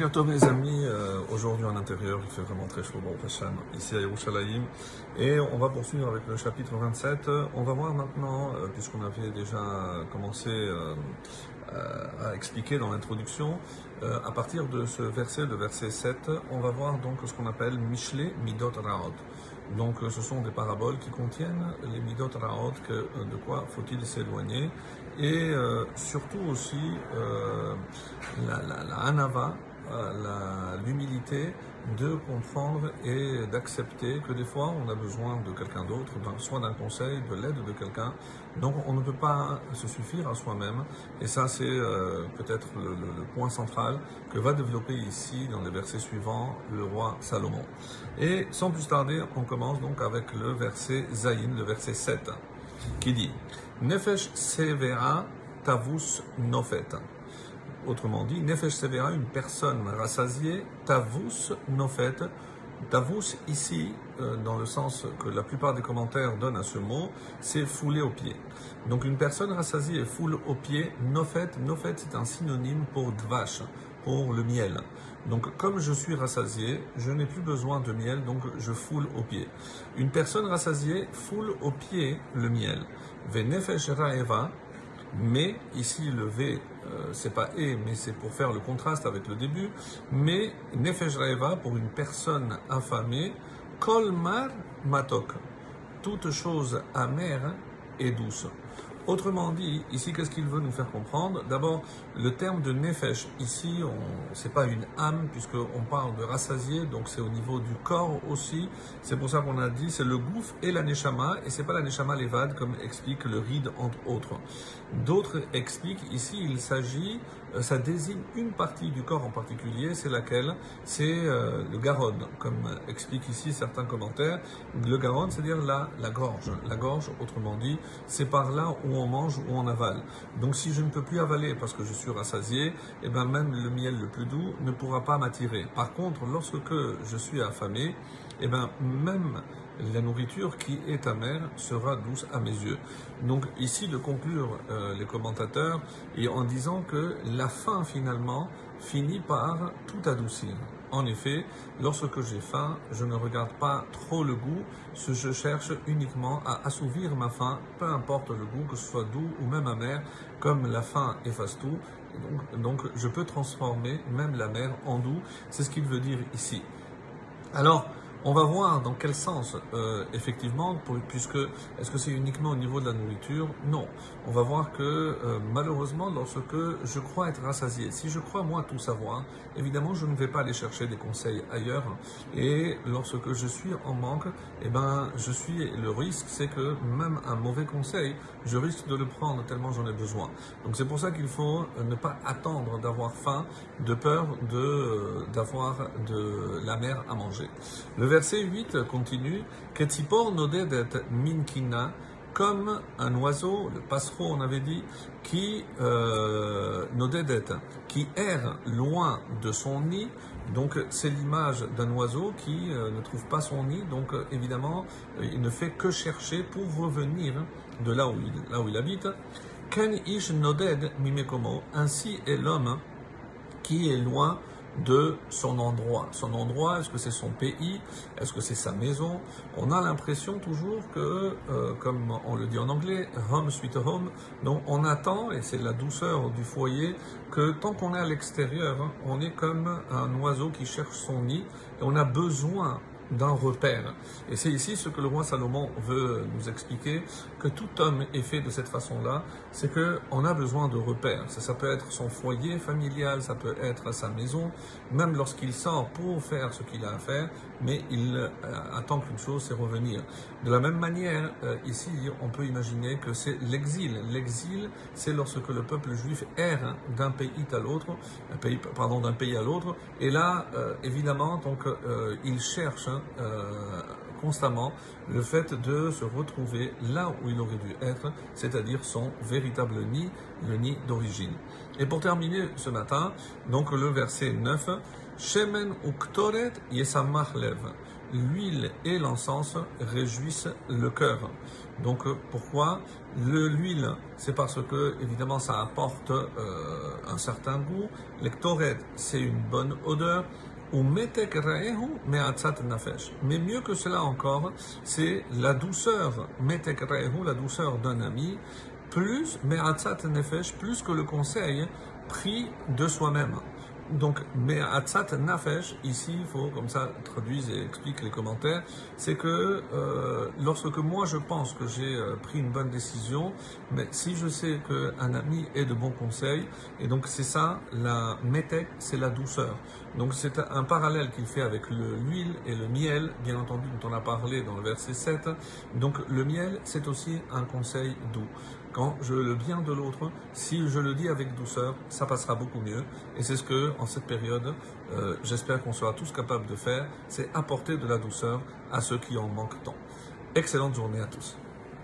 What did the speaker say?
Bientôt mes amis, euh, aujourd'hui en intérieur, il fait vraiment très chaud, bon Hacham, ici à Yerushalayim, et on va poursuivre avec le chapitre 27. On va voir maintenant, euh, puisqu'on avait déjà commencé euh, à expliquer dans l'introduction, à partir de ce verset, le verset 7, on va voir donc ce qu'on appelle Mishle Midot Raot. Donc ce sont des paraboles qui contiennent les Midot Raot, que, de quoi faut-il s'éloigner, et surtout aussi la, la, la Hanava, l'humilité de comprendre et d'accepter que des fois on a besoin de quelqu'un d'autre, soit d'un conseil, de l'aide de quelqu'un. Donc on ne peut pas se suffire à soi-même. Et ça c'est euh, peut-être le, point central que va développer ici dans les versets suivants le roi Salomon. Et sans plus tarder, on commence donc avec le verset Zayin, le verset 7, qui dit Nefesh severa tavus nofet. Autrement dit, Nefesh Severa, une personne rassasiée, Tavus Nofet. Tavus, ici, euh, dans le sens que la plupart des commentaires donnent à ce mot, c'est fouler au pied. Donc une personne rassasiée foule au pied. Nofet, Nofet, c'est un synonyme pour Dvash, pour le miel. Donc comme je suis rassasié, je n'ai plus besoin de miel, donc je foule au pied. Une personne rassasiée foule au pied le miel. Venefesh Raeva, mais ici le V euh, c'est pas et, mais c'est pour faire le contraste avec le début. Mais nefesh raeva pour une personne affamée, kolmar matok, toute chose amère et douce. Autrement dit, ici, qu'est-ce qu'il veut nous faire comprendre? D'abord, le terme de nefesh, ici, ce n'est pas une âme, puisqu'on parle de rassasié, donc c'est au niveau du corps aussi. C'est pour ça qu'on a dit, c'est le gouffre et la neshama, et c'est pas la neshama levade, comme explique le ride, entre autres. D'autres expliquent, ici, il s'agit, ça désigne une partie du corps en particulier, c'est laquelle C'est euh, le garonne, comme expliquent ici certains commentaires. Le garonne, c'est-à-dire la, la gorge. La gorge, autrement dit, c'est par là où on mange ou on avale. Donc si je ne peux plus avaler parce que je suis rassasié, eh ben même le miel le plus doux ne pourra pas m'attirer. Par contre, lorsque je suis affamé, eh ben même la nourriture qui est amère sera douce à mes yeux. Donc ici de conclure euh, les commentateurs et en disant que la faim finalement finit par tout adoucir. En effet, lorsque j'ai faim, je ne regarde pas trop le goût, je cherche uniquement à assouvir ma faim, peu importe le goût, que ce soit doux ou même amer, comme la faim efface tout. Donc, donc je peux transformer même la mer en doux, c'est ce qu'il veut dire ici. Alors, on va voir dans quel sens, euh, effectivement, puisque est-ce que c'est uniquement au niveau de la nourriture? Non. On va voir que euh, malheureusement, lorsque je crois être rassasié, si je crois moi tout savoir, évidemment, je ne vais pas aller chercher des conseils ailleurs. Et lorsque je suis en manque, eh ben, je suis le risque, c'est que même un mauvais conseil, je risque de le prendre tellement j'en ai besoin. Donc c'est pour ça qu'il faut ne pas attendre d'avoir faim, de peur de d'avoir de la mer à manger verset 8 continue nodedet minkina, comme un oiseau, le passereau on avait dit, qui euh, nodedet, qui erre loin de son nid. Donc c'est l'image d'un oiseau qui euh, ne trouve pas son nid, donc euh, évidemment il ne fait que chercher pour revenir de là où il, là où il habite. Ken ish noded mimekomo, ainsi est l'homme qui est loin de son endroit. Son endroit, est-ce que c'est son pays? Est-ce que c'est sa maison? On a l'impression toujours que, euh, comme on le dit en anglais, home sweet home, donc on attend, et c'est la douceur du foyer, que tant qu'on est à l'extérieur, on est comme un oiseau qui cherche son nid, et on a besoin d'un repère. Et c'est ici ce que le roi Salomon veut nous expliquer, que tout homme est fait de cette façon-là, c'est qu'on a besoin de repères. Ça, ça, peut être son foyer familial, ça peut être sa maison, même lorsqu'il sort pour faire ce qu'il a à faire, mais il euh, attend qu'une chose, c'est revenir. De la même manière, euh, ici, on peut imaginer que c'est l'exil. L'exil, c'est lorsque le peuple juif erre d'un pays à l'autre, pardon, d'un pays à l'autre, et là, euh, évidemment, donc, il cherche euh, constamment le fait de se retrouver là où il aurait dû être, c'est-à-dire son véritable nid, le nid d'origine. Et pour terminer ce matin, donc le verset 9, Shemen uktoret yesamach lev. L'huile et l'encens réjouissent le cœur. Donc euh, pourquoi L'huile, c'est parce que évidemment ça apporte euh, un certain goût. L'ectoret, c'est une bonne odeur. Ou metek nafesh. Mais mieux que cela encore, c'est la douceur, metek la douceur d'un ami, plus me'atzat nefesh, plus que le conseil pris de soi-même. Donc, mais Atzat Nafesh, ici, il faut comme ça traduire et explique les commentaires, c'est que euh, lorsque moi je pense que j'ai euh, pris une bonne décision, mais si je sais qu'un ami est de bons conseils, et donc c'est ça, la métèque, c'est la douceur. Donc c'est un parallèle qu'il fait avec l'huile et le miel, bien entendu, dont on a parlé dans le verset 7. Donc le miel, c'est aussi un conseil doux. Quand je le bien de l'autre, si je le dis avec douceur, ça passera beaucoup mieux. Et c'est ce que, en cette période, euh, j'espère qu'on sera tous capables de faire, c'est apporter de la douceur à ceux qui en manquent tant. Excellente journée à tous.